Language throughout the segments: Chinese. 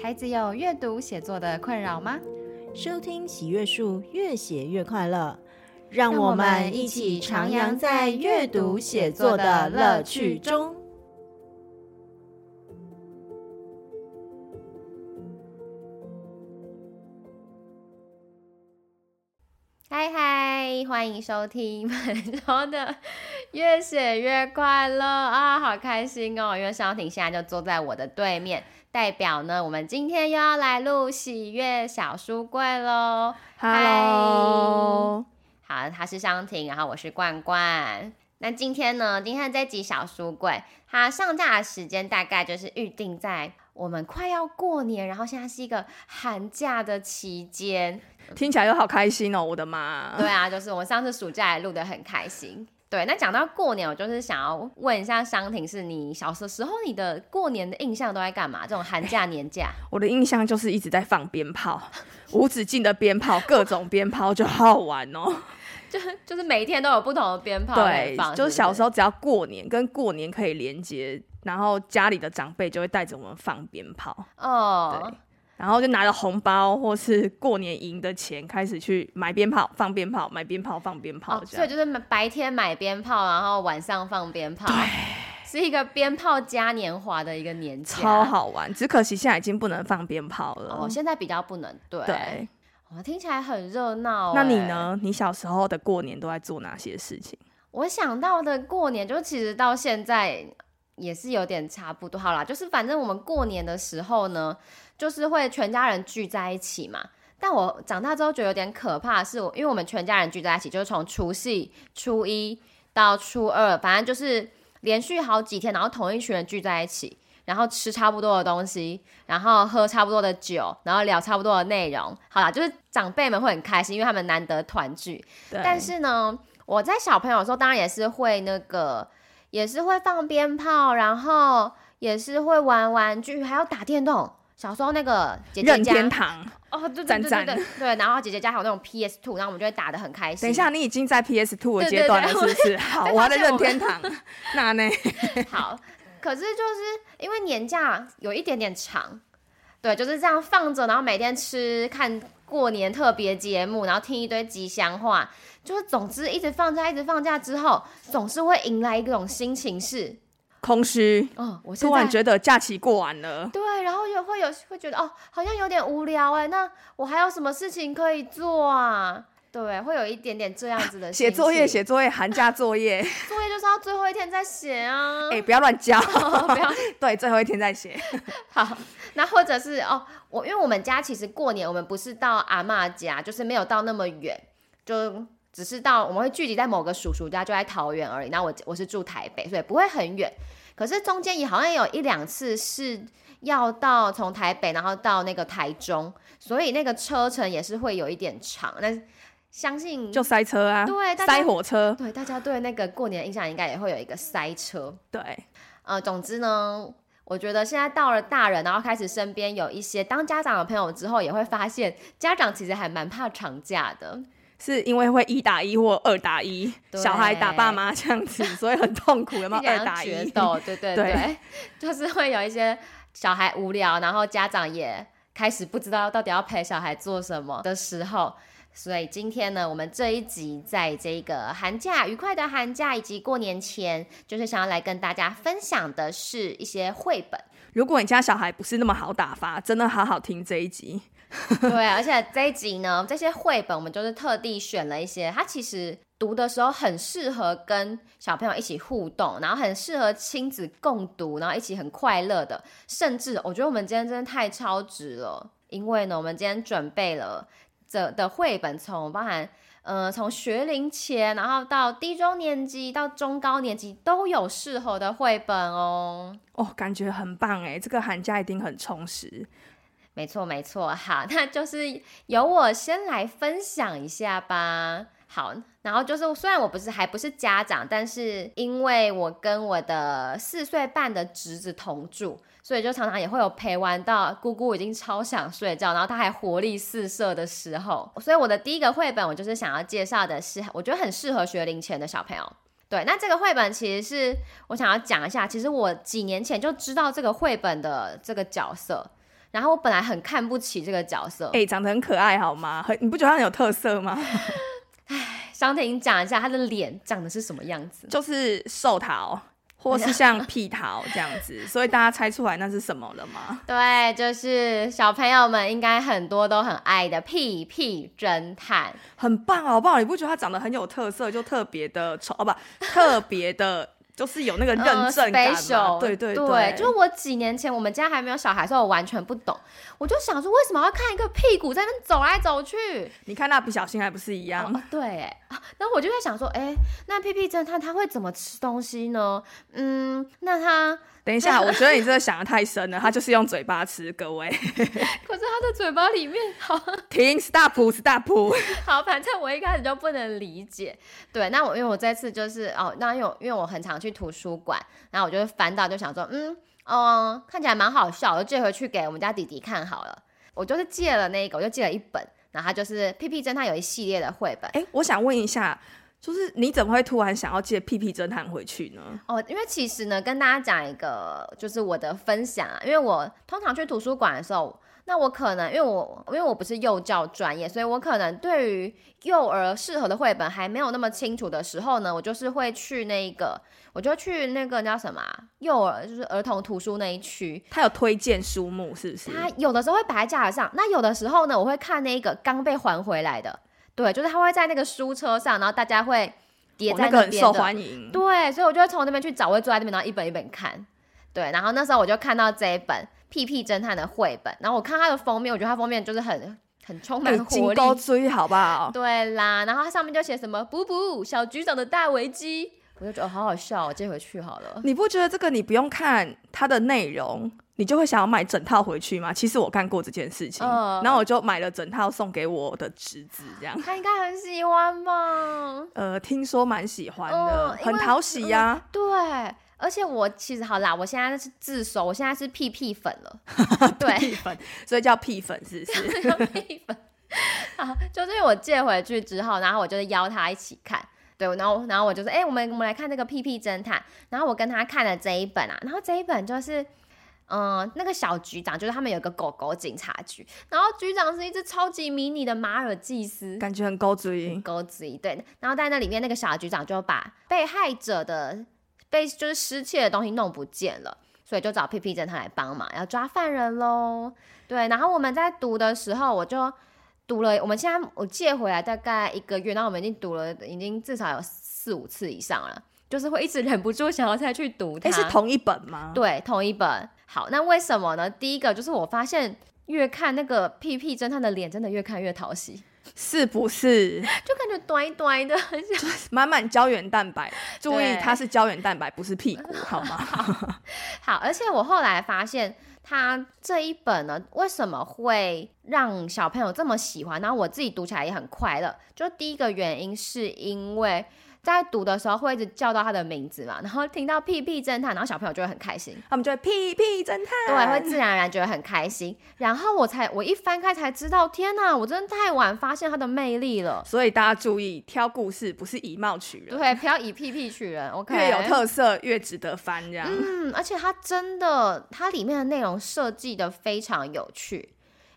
孩子有阅读写作的困扰吗？收听喜阅树越写越快乐，让我们一起徜徉在阅读写作的乐趣中。嗨嗨，欢迎收听本周的越写越快乐啊，好开心哦！因为商婷现在就坐在我的对面。代表呢，我们今天又要来录喜悦小书柜喽。Hello，好，他是商婷，然后我是冠冠。那今天呢，今天这集小书柜，它上架的时间大概就是预定在我们快要过年，然后现在是一个寒假的期间。听起来又好开心哦，我的妈！对啊，就是我上次暑假也录得很开心。对，那讲到过年，我就是想要问一下商婷，是你小的时候，你的过年的印象都在干嘛？这种寒假、年假，我的印象就是一直在放鞭炮，无止境的鞭炮，各种鞭炮就好好玩哦。就就是每一天都有不同的鞭炮对，就是小时候只要过年跟过年可以连接，然后家里的长辈就会带着我们放鞭炮哦。对。然后就拿着红包或是过年赢的钱，开始去买鞭炮、放鞭炮、买鞭炮、放鞭炮。所以就是白天买鞭炮，然后晚上放鞭炮。对，是一个鞭炮嘉年华的一个年假，超好玩。只可惜现在已经不能放鞭炮了。哦，现在比较不能。对。对。哦，听起来很热闹。那你呢？你小时候的过年都在做哪些事情？我想到的过年，就其实到现在也是有点差不多。好啦，就是反正我们过年的时候呢。就是会全家人聚在一起嘛，但我长大之后觉得有点可怕，是我因为我们全家人聚在一起，就是从除夕、初一到初二，反正就是连续好几天，然后同一群人聚在一起，然后吃差不多的东西，然后喝差不多的酒，然后聊差不多的内容。好啦，就是长辈们会很开心，因为他们难得团聚。对。但是呢，我在小朋友的时候，当然也是会那个，也是会放鞭炮，然后也是会玩玩具，还要打电动。小时候那个姐姐家，任天堂哦，对对对对对，对，然后姐姐家还有那种 PS Two，然后我们就会打得很开心。等一下，你已经在 PS Two 的阶段了，是不是？好，我还在任天堂，那呢？好，可是就是因为年假有一点点长，对，就是这样放着，然后每天吃看过年特别节目，然后听一堆吉祥话，就是总之一直放假，一直放假之后，总是会迎来一种心情是。空虚，哦，我突然觉得假期过完了，对，然后又会有会觉得哦，好像有点无聊哎，那我还有什么事情可以做啊？对，会有一点点这样子的写作业，写作业，寒假作业，作业就是要最后一天再写啊，哎、欸，不要乱交，哦、不要，对，最后一天再写。好，那或者是哦，我因为我们家其实过年我们不是到阿嬷家，就是没有到那么远，就只是到我们会聚集在某个叔叔家，就在桃园而已。那我我是住台北，所以不会很远。可是中间也好像有一两次是要到从台北，然后到那个台中，所以那个车程也是会有一点长。那相信就塞车啊，对，塞火车，对，大家对那个过年的印象应该也会有一个塞车。对，呃，总之呢，我觉得现在到了大人，然后开始身边有一些当家长的朋友之后，也会发现家长其实还蛮怕长假的。是因为会一打一或二打一，小孩打爸妈这样子，所以很痛苦。有没有二打一？决斗，对对对，对，就是会有一些小孩无聊，然后家长也开始不知道到底要陪小孩做什么的时候。所以今天呢，我们这一集在这个寒假愉快的寒假以及过年前，就是想要来跟大家分享的是一些绘本。如果你家小孩不是那么好打发，真的好好听这一集。对，而且这一集呢，这些绘本我们就是特地选了一些，它其实读的时候很适合跟小朋友一起互动，然后很适合亲子共读，然后一起很快乐的。甚至我觉得我们今天真的太超值了，因为呢，我们今天准备了这的绘本，从包含呃从学龄前，然后到低中年级到中高年级都有适合的绘本哦。哦，感觉很棒哎，这个寒假一定很充实。没错，没错，好，那就是由我先来分享一下吧。好，然后就是虽然我不是还不是家长，但是因为我跟我的四岁半的侄子同住，所以就常常也会有陪玩到姑姑已经超想睡觉，然后他还活力四射的时候。所以我的第一个绘本，我就是想要介绍的是，我觉得很适合学龄前的小朋友。对，那这个绘本其实是我想要讲一下，其实我几年前就知道这个绘本的这个角色。然后我本来很看不起这个角色，哎、欸，长得很可爱，好吗？很，你不觉得他很有特色吗？哎，商婷讲一下他的脸长得是什么样子？就是寿桃，或是像屁桃这样子，所以大家猜出来那是什么了吗？对，就是小朋友们应该很多都很爱的屁屁侦探，很棒，好不好？你不觉得他长得很有特色，就特别的丑哦，不，特别的。就是有那个认证感对对对，对，就是我几年前我们家还没有小孩的时候，我完全不懂，我就想说为什么要看一个屁股在那走来走去？你看那不小心还不是一样？哦、对，哎，然后我就在想说，哎，那屁屁侦探他会怎么吃东西呢？嗯，那他。等一下，我觉得你真的想的太深了。他就是用嘴巴吃，各位。可是他的嘴巴里面好。停，stop，stop。好，反正我一开始就不能理解。对，那我因为我这次就是哦，那因为因为我很常去图书馆，然后我就翻到就想说，嗯，哦，看起来蛮好笑，我就借回去给我们家弟弟看好了。我就是借了那个，我就借了一本，然后他就是屁屁侦探有一系列的绘本。哎，我想问一下。就是你怎么会突然想要借屁屁侦探回去呢？哦，因为其实呢，跟大家讲一个，就是我的分享啊。因为我通常去图书馆的时候，那我可能因为我因为我不是幼教专业，所以我可能对于幼儿适合的绘本还没有那么清楚的时候呢，我就是会去那个，我就去那个叫什么幼儿，就是儿童图书那一区，他有推荐书目，是不是？他有的时候会摆在架子上，那有的时候呢，我会看那个刚被还回来的。对，就是他会在那个书车上，然后大家会叠在那边的，哦，那个很受欢迎。对，所以我就会从那边去找，我会坐在那边，然后一本一本看。对，然后那时候我就看到这一本《屁屁侦探》的绘本，然后我看它的封面，我觉得它封面就是很很充满活力，追好不好？对啦，然后它上面就写什么“补补小局长的大危机”，我就觉得好好笑，我接回去好了。你不觉得这个你不用看它的内容？你就会想要买整套回去吗？其实我干过这件事情，呃，然后我就买了整套送给我的侄子，这样。他应该很喜欢吧？呃，听说蛮喜欢的，呃、很讨喜呀，啊呃。对，而且我其实好啦，我现在是自首，我现在是屁屁粉了。对，屁粉，所以叫屁粉，是不是？叫屁粉。啊，就是我借回去之后，然后我就邀他一起看。对，然后然后我就说，哎，欸，我们我们来看这个屁屁侦探。然后我跟他看了这一本啊，然后这一本就是。嗯，那个小局长就是他们有个狗狗警察局，然后局长是一只超级迷你的马尔济斯，感觉很高追，很高追。对，然后在那里面，那个小局长就把被害者的被就是失窃的东西弄不见了，所以就找屁屁侦探来帮忙，要抓犯人喽。对，然后我们在读的时候，我就读了，我们现在我借回来大概一个月，然后我们已经读了，已经至少有四五次以上了，就是会一直忍不住想要再去读它。诶，是同一本吗？对，同一本。好，那为什么呢？第一个就是我发现越看那个屁屁侦探的脸，真的越看越讨喜，是不是？就感觉短短的，满满胶原蛋白。注意，它是胶原蛋白，不是屁股，好吗？好，好，而且我后来发现，它这一本呢，为什么会让小朋友这么喜欢？然后我自己读起来也很快乐。就第一个原因是因为。在读的时候会一直叫到他的名字嘛，然后听到屁屁侦探，然后小朋友就会很开心，他们就会屁屁侦探，对，会自然而然觉得很开心。然后我才我一翻开才知道，天哪，我真的太晚发现他的魅力了。所以大家注意，挑故事不是以貌取人，对，不要以屁屁取人。OK，越有特色越值得翻，这样。嗯，而且它真的，它里面的内容设计的非常有趣，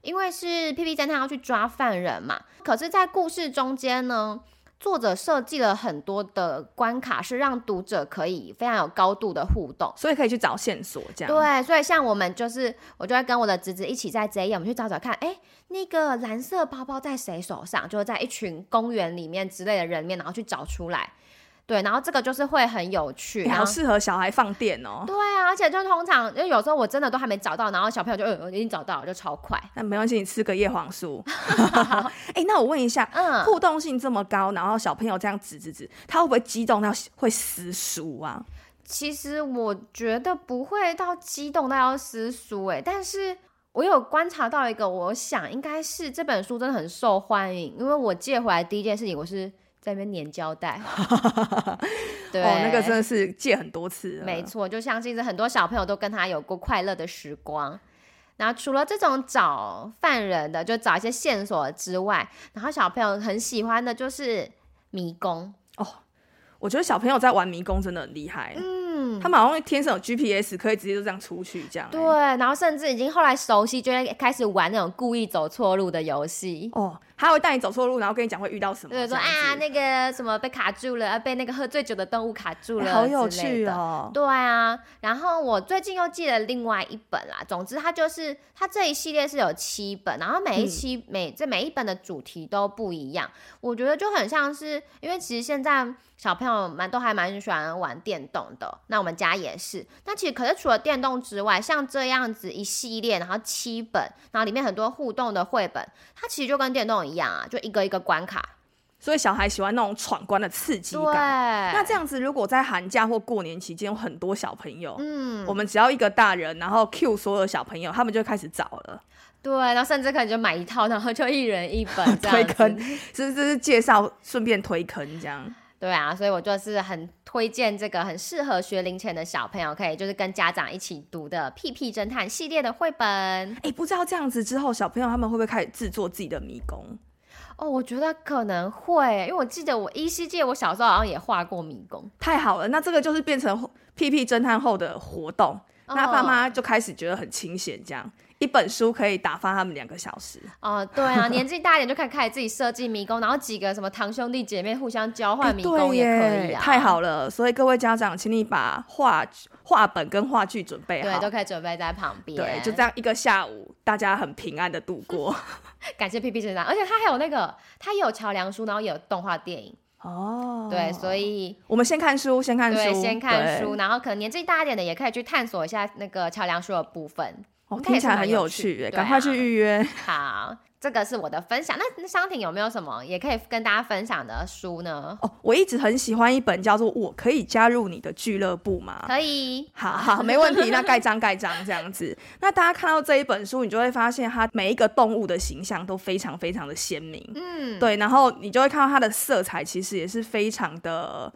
因为是屁屁侦探要去抓犯人嘛，可是，在故事中间呢。作者设计了很多的关卡，是让读者可以非常有高度的互动，所以可以去找线索，这样。对，所以像我们就是，我就会跟我的侄子一起在这一页，我们去找找看，哎，那个蓝色包包在谁手上？就是在一群公园里面之类的人面，然后去找出来。对，然后这个就是会很有趣，好适合小孩放电哦。对啊，而且就通常，因为有时候我真的都还没找到，然后小朋友就呃，我已经找到了，就超快。那没关系，你吃个叶黄素。哎，那我问一下，嗯，互动性这么高，然后小朋友这样指指指，他会不会激动到会撕书啊？其实我觉得不会到激动到要撕书，哎，但是我有观察到一个，我想应该是这本书真的很受欢迎，因为我借回来第一件事情我是。在那边粘胶带，对，哦，那个真的是借很多次，没错，就相信是很多小朋友都跟他有过快乐的时光。然后除了这种找犯人的，就找一些线索之外，然后小朋友很喜欢的就是迷宫。哦，我觉得小朋友在玩迷宫真的很厉害。嗯，他们好像天生有 GPS，可以直接就这样出去，这样、欸。对，然后甚至已经后来熟悉，就会开始玩那种故意走错路的游戏。哦，他会带你走错路，然后跟你讲会遇到什么。对，说啊，那个什么被卡住了，被那个喝醉酒的动物卡住了，欸、好有趣哦。对啊，然后我最近又寄了另外一本啦。总之，它就是它这一系列是有七本，然后每一期、嗯、每这每一本的主题都不一样。我觉得就很像是，因为其实现在。小朋友蛮都还蛮喜欢玩电动的，那我们家也是。那其实可是除了电动之外，像这样子一系列，然后七本，然后里面很多互动的绘本，它其实就跟电动一样啊，就一个一个关卡。所以小孩喜欢那种闯关的刺激感。那这样子，如果在寒假或过年期间有很多小朋友，嗯，我们只要一个大人，然后 cue 所有小朋友，他们就开始找了。对，然后甚至可能就买一套，然后就一人一本这样 推坑，是这是介绍，顺便推坑这样。对啊，所以我就是很推荐这个很适合学龄前的小朋友，可以就是跟家长一起读的《屁屁侦探》系列的绘本。哎，不知道这样子之后，小朋友他们会不会开始制作自己的迷宫？哦，我觉得可能会，因为我记得我依稀记得我小时候好像也画过迷宫。太好了，那这个就是变成屁屁侦探后的活动，哦、那爸妈就开始觉得很清闲，这样。一本书可以打发他们两个小时哦，对啊，年纪大一点就可以开始自己设计迷宫，然后几个什么堂兄弟姐妹互相交换迷宫也可以啊，太好了！所以各位家长，请你把画画本跟话剧准备好，对，都可以准备在旁边。对，就这样一个下午，大家很平安的度过。感谢 P P 侦探，而且他还有那个，他也有桥梁书，然后也有动画电影哦。对，所以我们先看书，先看书，对，先看书，然后可能年纪大一点的也可以去探索一下那个桥梁书的部分。哦，听起来很有趣，赶、啊、快去预约。好，这个是我的分享。那商婷有没有什么也可以跟大家分享的书呢？哦，我一直很喜欢一本叫做《我可以加入你的俱乐部》吗？可以。好好，没问题。那盖章盖章这样子。那大家看到这一本书，你就会发现它每一个动物的形象都非常非常的鲜明。嗯，对。然后你就会看到它的色彩其实也是非常的，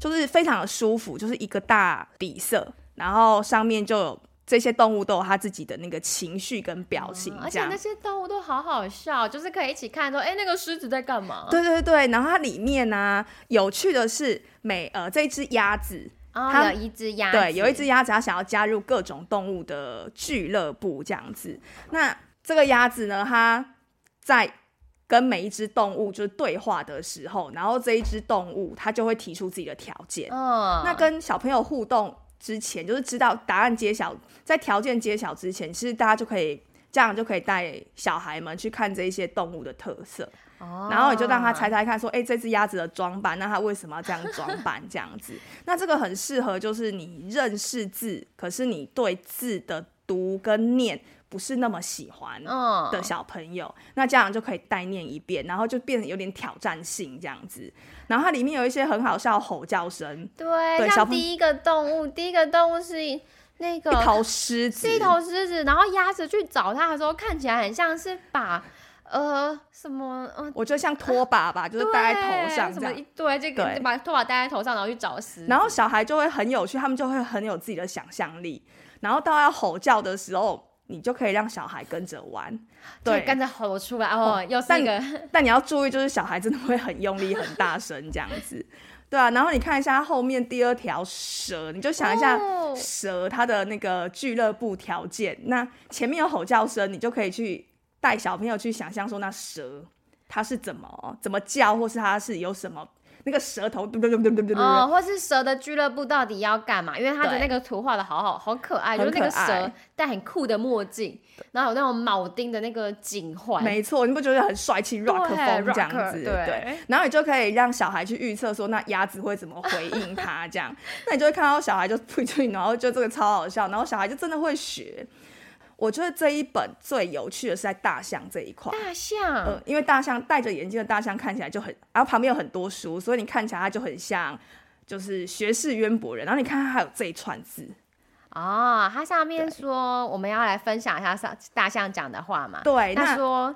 就是非常的舒服，就是一个大底色，然后上面就有。这些动物都有它自己的那个情绪跟表情，嗯，而且那些动物都好好笑，就是可以一起看说，哎，那个狮子在干嘛？对对对，然后它里面呢，啊，有趣的是，每呃这一只鸭子，哦，它有一只鸭子，对，有一只鸭子，它想要加入各种动物的俱乐部这样子。那这个鸭子呢，它在跟每一只动物就是对话的时候，然后这一只动物它就会提出自己的条件。嗯，那跟小朋友互动。之前就是知道答案揭晓，在条件揭晓之前，其实大家就可以这样就可以带小孩们去看这一些动物的特色，哦、然后你就让他猜猜看，说，哎、欸，这只鸭子的装扮，那它为什么要这样装扮？这样子，那这个很适合，就是你认识字，可是你对字的读跟念。不是那么喜欢的小朋友，嗯、那家长就可以代念一遍，然后就变得有点挑战性这样子。然后它里面有一些很好笑的吼叫声，对，对像第一个动物，第一个动物是那个一头狮子，是一头狮子，然后鸭子去找它的时候，看起来很像是把呃什么，呃、我觉得像拖把吧，就是戴在头上这样，对，这个把拖把戴在头上，然后去找狮子，然后小孩就会很有趣，他们就会很有自己的想象力，然后到要吼叫的时候。你就可以让小孩跟着玩，对，跟着吼出来哦。又是一个，但，但你要注意，就是小孩真的会很用力、很大声这样子，对啊。然后你看一下后面第二条蛇，你就想一下蛇它的那个俱乐部条件。哦、那前面有吼叫声，你就可以去带小朋友去想象说，那蛇它是怎么怎么叫，或是它是有什么。那个舌头，对对对对对对对，哦，或是蛇的俱乐部到底要干嘛？因为它的那个图画的好好好可爱，就是那个蛇戴很酷的墨镜，然后有那种铆钉的那个颈环，没错，你不觉得很帅气？rock 风这样子，对，对。然后你就可以让小孩去预测说，那鸭子会怎么回应他这样，那你就会看到小孩就退退，然后就这个超好笑，然后小孩就真的会学。我觉得这一本最有趣的是在大象这一块。大象，呃，因为大象戴着眼镜的大象看起来就很，然后旁边有很多书，所以你看起来它就很像，就是学识渊博人。然后你看它还有这一串字，哦，它上面说我们要来分享一下上大象讲的话嘛？对，他说。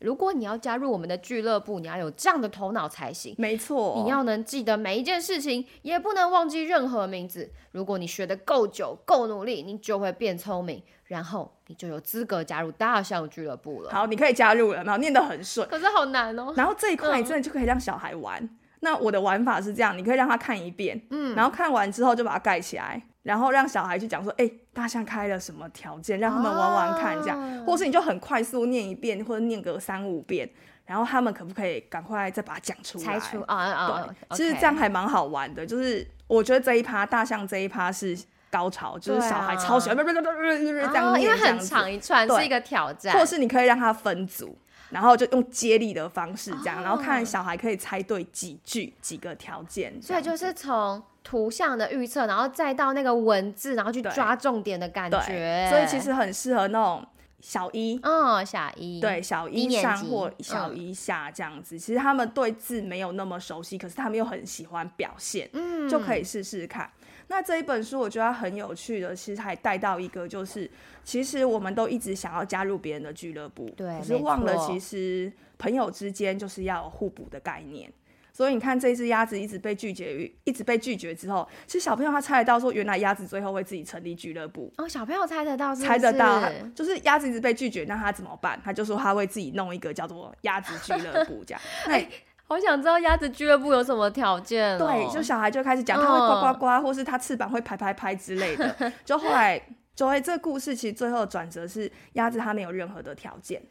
如果你要加入我们的俱乐部，你要有这样的头脑才行。没错，你要能记得每一件事情，也不能忘记任何名字。如果你学得够久、够努力，你就会变聪明，然后你就有资格加入大象俱乐部了。好，你可以加入了，然后念得很顺。可是好难哦。然后这一块你真的就可以让小孩玩。嗯、那我的玩法是这样，你可以让他看一遍，嗯，然后看完之后就把它盖起来。然后让小孩去讲说，哎、欸，大象开了什么条件，让他们玩玩看，这样，哦、或是你就很快速念一遍，或者念个三五遍，然后他们可不可以赶快再把它讲出来？猜出啊啊！对，哦、其实这样还蛮好玩的，就是我觉得这一趴大象这一趴是高潮，就是小孩超喜欢，这样因为很长一串是一个挑战，或是你可以让他分组。然后就用接力的方式这样，哦、然后看小孩可以猜对几句几个条件。所以就是从图像的预测，然后再到那个文字，然后去抓重点的感觉。所以其实很适合那种小一，嗯，小一，对，小一上或小一下这样子。嗯、其实他们对字没有那么熟悉，可是他们又很喜欢表现，嗯，就可以试试看。那这一本书我觉得很有趣的，其实还带到一个，就是其实我们都一直想要加入别人的俱乐部，对，可是忘了其实朋友之间就是要有互补的概念。所以你看，这只鸭子一直被拒绝，一直被拒绝之后，其实小朋友他猜得到，说原来鸭子最后会自己成立俱乐部。哦，小朋友猜得到是是？猜得到，就是鸭子一直被拒绝，那他怎么办？他就说他会自己弄一个叫做鸭子俱乐部这样。那好想知道鸭子俱乐部有什么条件。对，就小孩就开始讲，他会呱呱呱，或是他翅膀会拍拍拍之类的。就后来，就会这个故事其实最后的转折是，鸭子它没有任何的条件，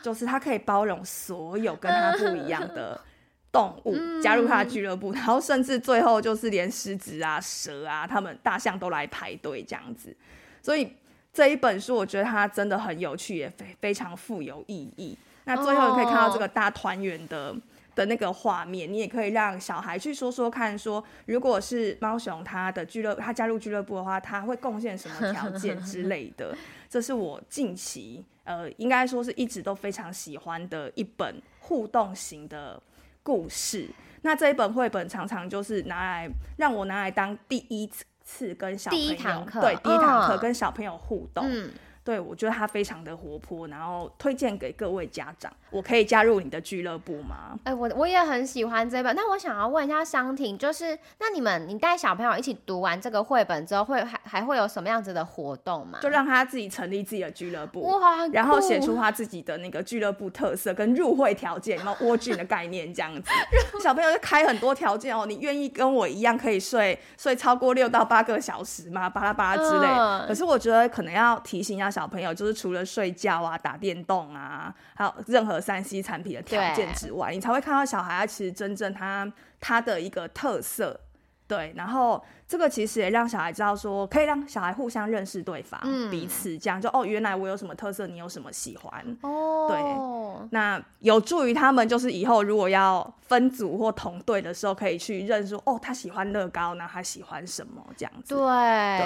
就是它可以包容所有跟它不一样的 动物加入它的俱乐部，然后甚至最后就是连狮子啊、蛇啊、他们大象都来排队这样子。所以这一本书我觉得它真的很有趣，也非非常富有意义。那最后你可以看到这个大团圆的。的那个画面，你也可以让小孩去说说看说，说如果是猫熊他的俱乐，他加入俱乐部的话，他会贡献什么条件之 类的。这是我近期呃，应该说是一直都非常喜欢的一本互动型的故事。那这一本绘本常常就是拿来让我拿来当第一次跟小朋友，对，第一堂课跟小朋友互动。嗯对，我觉得他非常的活泼，然后推荐给各位家长。我可以加入你的俱乐部吗？哎，我我也很喜欢这本。那我想要问一下商婷，就是那你们你带小朋友一起读完这个绘本之后，会还还会有什么样子的活动吗？就让他自己成立自己的俱乐部，哇，然后写出他自己的那个俱乐部特色跟入会条件，然后蜗居的概念这样子。小朋友就开很多条件哦，你愿意跟我一样可以睡睡超过六到八个小时吗？巴拉巴拉之类。嗯、可是我觉得可能要提醒一下。小朋友就是除了睡觉啊、打电动啊，还有任何三 C 产品的条件之外，你才会看到小孩其实真正他他的一个特色。对，然后这个其实也让小孩知道说，可以让小孩互相认识对方，嗯、彼此这样就哦，原来我有什么特色，你有什么喜欢哦。对，那有助于他们就是以后如果要分组或同队的时候，可以去认说哦，他喜欢乐高，那他喜欢什么这样子。对，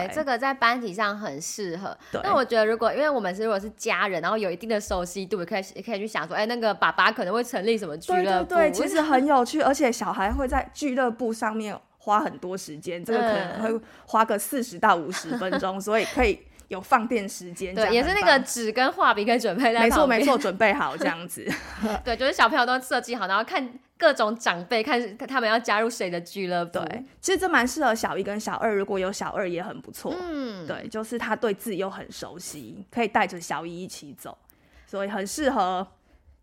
对这个在班级上很适合。那我觉得如果因为我们是如果是家人，然后有一定的熟悉度，也可以也可以去想说，哎，那个爸爸可能会成立什么俱乐部？对对对，其实很有趣，而且小孩会在俱乐部上面。花很多时间，这个可能会花个四十到五十分钟，所以可以有放电时间。对，也是那个纸跟画笔可以准备在。没错没错，准备好这样子。对，就是小朋友都设计好，然后看各种长辈，看他们要加入谁的俱乐部。对，其实这蛮适合小一跟小二，如果有小二也很不错。嗯，对，就是他对字又很熟悉，可以带着小一一起走，所以很适合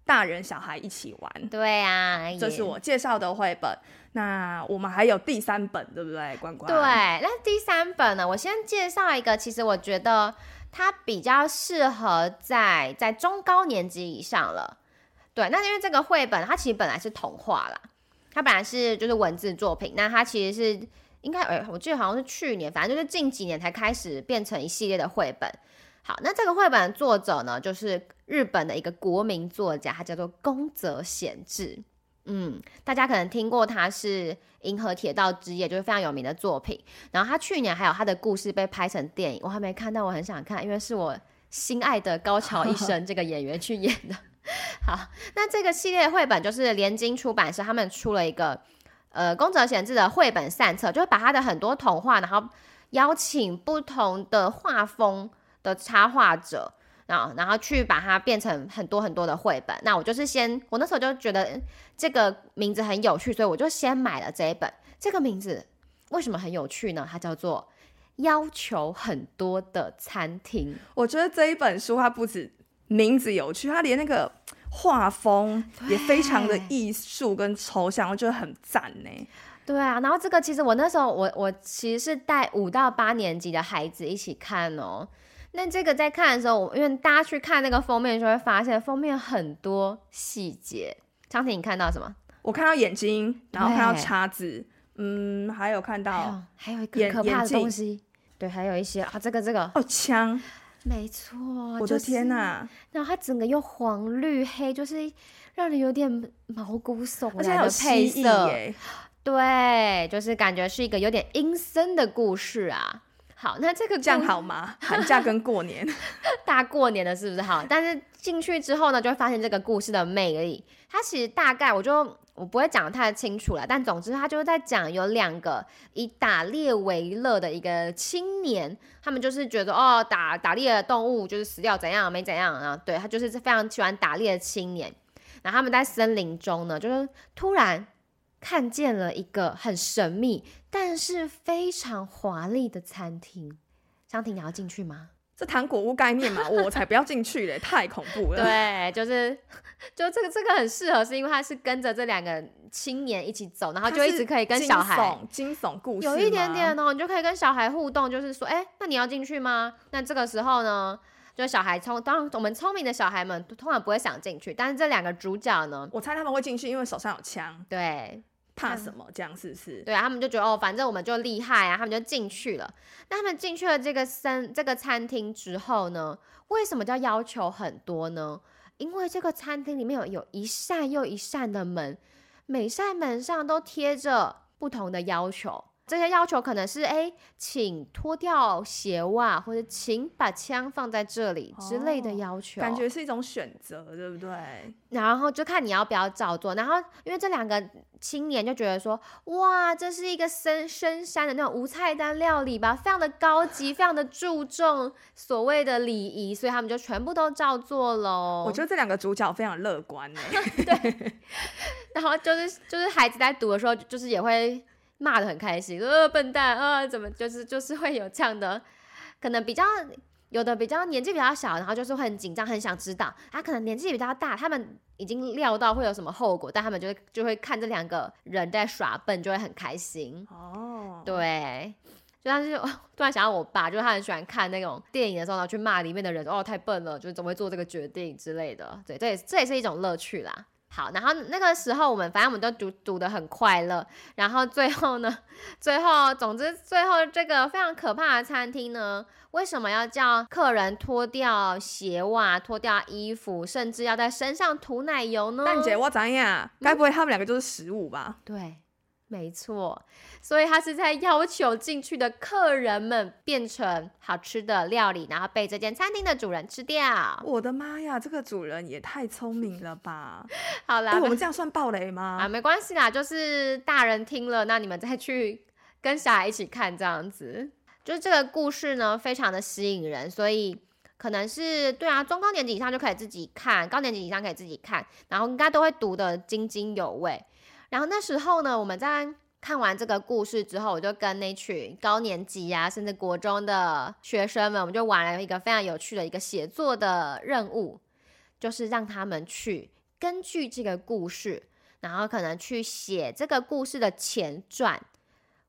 大人小孩一起玩。对啊，这是我介绍的绘本。那我们还有第三本，对不对，关关？对，那第三本呢？我先介绍一个，其实我觉得它比较适合在在中高年级以上了。对，那因为这个绘本它其实本来是童话啦，它本来是就是文字作品，那它其实是应该，哎，我记得好像是去年，反正就是近几年才开始变成一系列的绘本。好，那这个绘本的作者呢，就是日本的一个国民作家，他叫做宫泽贤治。嗯，大家可能听过他是《银河铁道之夜》，就是非常有名的作品。然后他去年还有他的故事被拍成电影，我还没看到，我很想看，因为是我心爱的高桥一生这个演员去演的。好，那这个系列绘本就是联经出版社他们出了一个呃宫泽贤治的绘本散册，就是把他的很多童话，然后邀请不同的画风的插画者。然后，然后去把它变成很多很多的绘本。那我就是先，我那时候就觉得这个名字很有趣，所以我就先买了这一本。这个名字为什么很有趣呢？它叫做《要求很多的餐厅》。我觉得这一本书它不止名字有趣，它连那个画风也非常的艺术跟抽象，我觉得很赞呢。对啊，然后这个其实我那时候我我其实是带五到八年级的孩子一起看哦。那这个在看的时候，我因为大家去看那个封面，就会发现封面很多细节。昌婷，你看到什么？我看到眼睛，然后看到叉子，嗯，还有看到还有，一个可怕的东西，对，还有一些啊，这个这个哦，枪。没错，我的天哪！然后它整个又黄绿黑，就是让人有点毛骨悚然的配色。对，就是感觉是一个有点阴森的故事啊。好，那这个这样好吗？寒假跟过年，大过年的是不是好？但是进去之后呢，就会发现这个故事的魅力。它其实大概我就。我不会讲的太清楚了，但总之它就是在讲有两个以打猎为乐的一个青年，他们就是觉得哦，打打猎的动物就是死掉怎样没怎样啊，对，他就是非常喜欢打猎的青年。然后他们在森林中呢，就是突然看见了一个很神秘但是非常华丽的餐厅。张婷，你要进去吗？这糖果屋概念嘛，我才不要进去嘞，太恐怖了。对，就是，就这个这个很适合，是因为它是跟着这两个青年一起走，然后就一直可以跟小孩惊悚，故事，有一点点哦，你就可以跟小孩互动，就是说，哎，那你要进去吗？那这个时候呢，就小孩聪，当然我们聪明的小孩们通常不会想进去，但是这两个主角呢，我猜他们会进去，因为手上有枪。对。怕什么？这样是不是？对啊，他们就觉得哦，反正我们就厉害啊，他们就进去了。那他们进去了这个餐这个餐厅之后呢，为什么叫要求很多呢？因为这个餐厅里面有有一扇又一扇的门，每扇门上都贴着不同的要求。这些要求可能是哎，请脱掉鞋袜，或者请把枪放在这里之类的要求，哦，感觉是一种选择，对不对？然后就看你要不要照做。然后因为这两个青年就觉得说，哇，这是一个深深山的那种无菜单料理吧，非常的高级，非常的注重所谓的礼仪，所以他们就全部都照做喽。我觉得这两个主角非常乐观呢。对。然后就是就是孩子在读的时候，就是也会。骂的很开心，呃，笨蛋啊，呃，怎么就是就是会有这样的，可能比较有的比较年纪比较小，然后就是会很紧张，很想知道。他，啊，可能年纪比较大，他们已经料到会有什么后果，但他们就会就会看这两个人在耍笨，就会很开心。哦，对，就他是 突然想到我爸，就是他很喜欢看那种电影的时候，然后去骂里面的人，哦，太笨了，就是怎么会做这个决定之类的。对，这也这也是一种乐趣啦。好，然后那个时候我们反正我们都读读的很快乐，然后最后呢，最后总之最后这个非常可怕的餐厅呢，为什么要叫客人脱掉鞋袜、脱掉衣服，甚至要在身上涂奶油呢？蛋姐，我怎样？该不会他们两个就是食物吧？嗯、对。没错，所以他是在要求进去的客人们变成好吃的料理，然后被这间餐厅的主人吃掉。我的妈呀，这个主人也太聪明了吧！好啦，欸、我们这样算暴雷吗？啊，没关系啦，就是大人听了，那你们再去 跟小孩一起看，这样子。就是这个故事呢，非常的吸引人，所以可能是对啊，中高年级以上就可以自己看，高年级以上可以自己看，然后应该都会读得津津有味。然后那时候呢，我们在看完这个故事之后，我就跟那群高年级呀、啊，甚至国中的学生们，我们就玩了一个非常有趣的一个写作的任务，就是让他们去根据这个故事，然后可能去写这个故事的前传，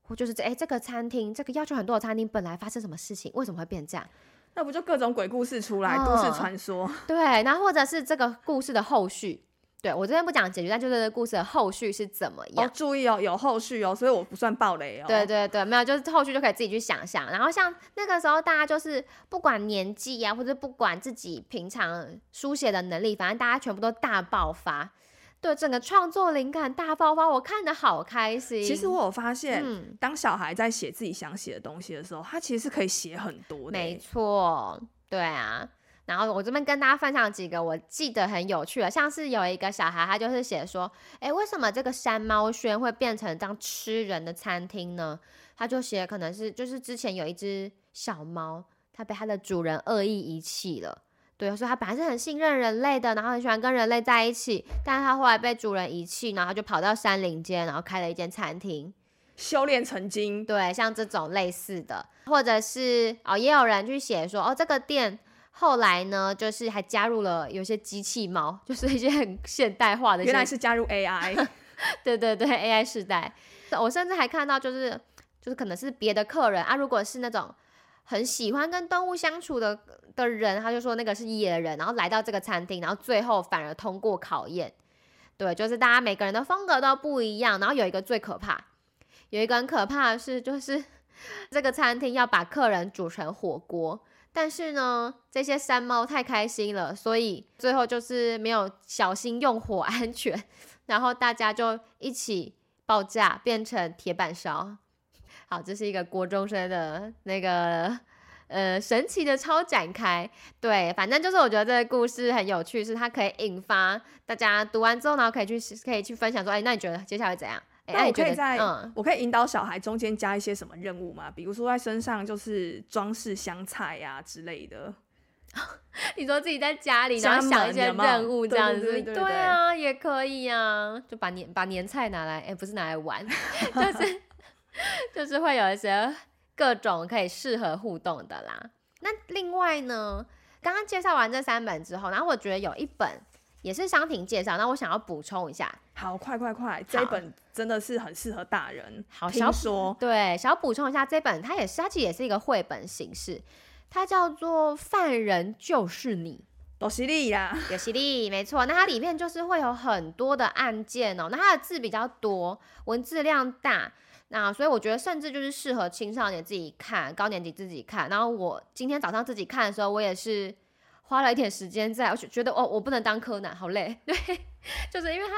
或就是这哎这个餐厅，这个要求很多的餐厅本来发生什么事情，为什么会变这样？那不就各种鬼故事出来，哦、都市传说？对，然后或者是这个故事的后续。对，我这边不讲结局，但就是故事的后续是怎么样？哦，注意哦，有后续哦，所以我不算暴雷哦。对对对，没有，就是后续就可以自己去想象。然后像那个时候，大家就是不管年纪呀、啊，或者不管自己平常书写的能力，反正大家全部都大爆发，对，整个创作灵感大爆发，我看的好开心。其实我有发现，嗯、当小孩在写自己想写的东西的时候，他其实是可以写很多的。没错，对啊。然后我这边跟大家分享几个我记得很有趣的，像是有一个小孩，他就是写说，哎，为什么这个山猫轩会变成这样吃人的餐厅呢？他就写可能是就是之前有一只小猫，它被它的主人恶意遗弃了，对，所以它本来是很信任人类的，然后很喜欢跟人类在一起，但是它后来被主人遗弃，然后就跑到山林间，然后开了一间餐厅，修炼成精，对，像这种类似的，或者是哦，也有人去写说，哦，这个店。后来呢，就是还加入了有些机器猫，就是一些很现代化的。原来是加入 AI。对对对，AI 时代，我甚至还看到就是就是可能是别的客人啊，如果是那种很喜欢跟动物相处的的人，他就说那个是野人，然后来到这个餐厅，然后最后反而通过考验。对，就是大家每个人的风格都不一样，然后有一个最可怕，有一个很可怕的是，就是 这个餐厅要把客人煮成火锅，但是呢，这些山猫太开心了，所以最后就是没有小心用火 安全，然后大家就一起爆炸变成铁板烧。好，这是一个国中生的那个。呃，神奇的超展开，对，反正就是我觉得这个故事很有趣，是它可以引发大家读完之后，然后可以去可以去分享说，哎，那你觉得接下来怎样？哎，那我可以在，嗯，我可以引导小孩中间加一些什么任务吗？比如说在身上就是装饰香菜呀、啊、之类的。你说自己在家里，然后想一些任务这样子，对，对，对，对，对啊，也可以啊，就把年把年菜拿来，哎，不是拿来玩，就是 就是会有一些。各种可以适合互动的啦。那另外呢，刚刚介绍完这三本之后，然后我觉得有一本也是商品介绍，那我想要补充一下。好，快快快，这一本真的是很适合大人。好，小说对，想要补充一下，这本它也是，它其实也是一个绘本形式，它叫做《犯人就是你》，有犀利呀，有犀利，没错。那它里面就是会有很多的案件哦，那它的字比较多，文字量大。那所以我觉得，甚至就是适合青少年自己看，高年级自己看。然后我今天早上自己看的时候，我也是花了一点时间在，我就觉得哦，我不能当柯南，好累。对，就是因为它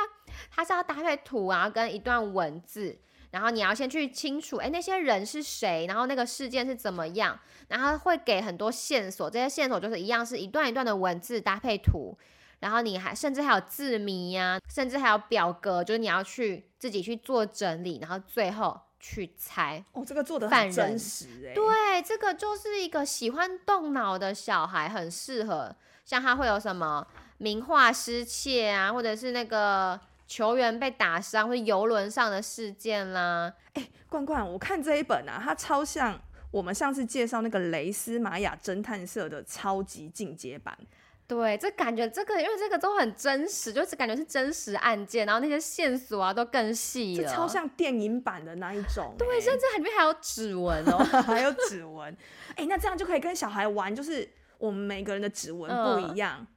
它是要搭配图啊，跟一段文字，然后你要先去清楚，哎，那些人是谁，然后那个事件是怎么样，然后会给很多线索，这些线索就是一样是一段一段的文字搭配图。然后你还甚至还有字谜呀、啊，甚至还有表格，就是你要去自己去做整理，然后最后去猜。哦，这个做的很真实哎。对，这个就是一个喜欢动脑的小孩很适合。像他会有什么名画失窃啊，或者是那个球员被打伤，或者游轮上的事件啦。哎，冠冠，我看这一本啊，它超像我们上次介绍那个雷思玛雅侦探社的超级进阶版。对，这感觉这个，因为这个都很真实，就是感觉是真实案件，然后那些线索啊都更细了，超像电影版的那一种。对，甚至里面还有指纹哦，还有指纹。哎，那这样就可以跟小孩玩，就是我们每个人的指纹不一样，嗯、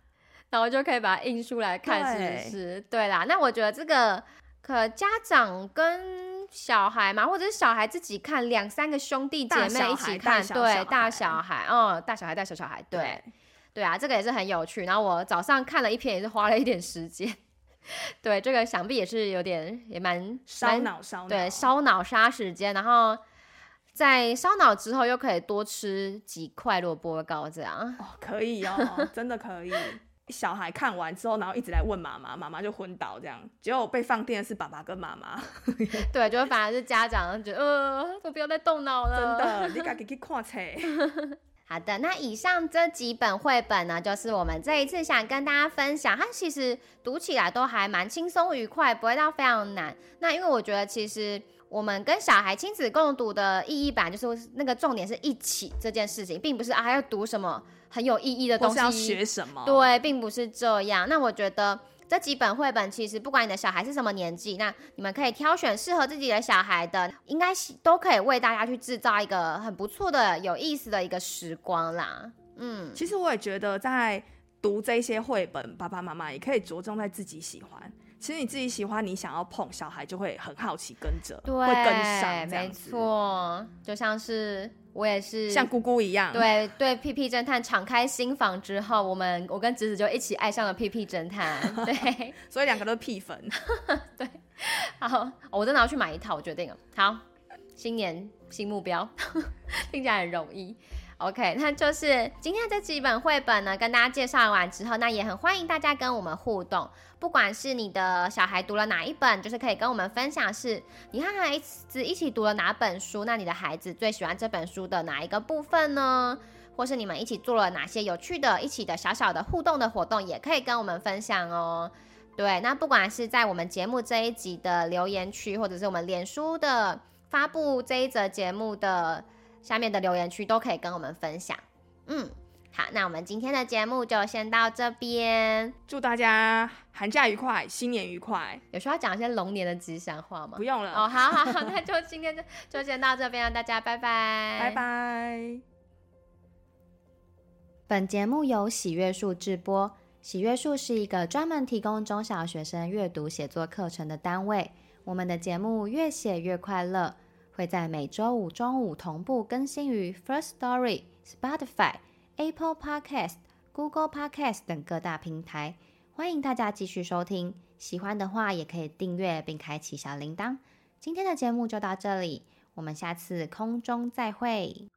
然后就可以把它印出来看，是不是？对，啦，那我觉得这个可家长跟小孩嘛，或者是小孩自己看，两三个兄弟姐妹一起看，对，大小孩，嗯，大小孩带小小孩，对。对对啊，这个也是很有趣。然后我早上看了一篇，也是花了一点时间。对，这个想必也是有点也蛮烧脑，烧脑。对，烧脑杀时间。然后在烧脑之后，又可以多吃几块萝卜糕，这样。哦，可以哦，真的可以。小孩看完之后，然后一直来问妈妈，妈妈就昏倒，这样。结果被放电的是爸爸跟妈妈。对，就反而是家长觉得，呃，都不要再动脑了。真的，你赶紧去看册。好的，那以上这几本绘本呢，就是我们这一次想跟大家分享。它其实读起来都还蛮轻松愉快，不会到非常难。那因为我觉得，其实我们跟小孩亲子共读的意义，吧就是那个重点是一起这件事情，并不是啊要读什么很有意义的东西，要学什么。对，并不是这样。那我觉得。这几本绘本其实不管你的小孩是什么年纪，那你们可以挑选适合自己的小孩的，应该都可以为大家去制造一个很不错的、有意思的一个时光啦。嗯，其实我也觉得在读这些绘本，爸爸妈妈也可以着重在自己喜欢。其实你自己喜欢，你想要碰，小孩就会很好奇跟着，对，会跟上。没错，就像是。我也是像姑姑一样，对对，屁屁侦探敞开心房之后，我们我跟侄子就一起爱上了屁屁侦探，对，所以两个都是屁粉，对，好，我真的要去买一套，我决定了，好，新年新目标，听起来很容易。OK，那就是今天这几本绘本呢，跟大家介绍完之后，那也很欢迎大家跟我们互动。不管是你的小孩读了哪一本，就是可以跟我们分享是，是你和孩子一起读了哪本书，那你的孩子最喜欢这本书的哪一个部分呢？或是你们一起做了哪些有趣的、一起的小小的互动的活动，也可以跟我们分享哦。对，那不管是在我们节目这一集的留言区，或者是我们脸书的发布这一则节目的。下面的留言区都可以跟我们分享，嗯，好，那我们今天的节目就先到这边，祝大家寒假愉快，新年愉快。有需要讲一些龙年的吉祥话吗？不用了。哦，好好好，那就今天就 就先到这边了，大家拜拜，拜拜。本节目由喜阅树制播，喜阅树是一个专门提供中小学生阅读写作课程的单位。我们的节目越写越快乐，会在每周五中午同步更新于 First Story、Spotify、Apple Podcast、Google Podcast 等各大平台。欢迎大家继续收听，喜欢的话也可以订阅并开启小铃铛。今天的节目就到这里，我们下次空中再会。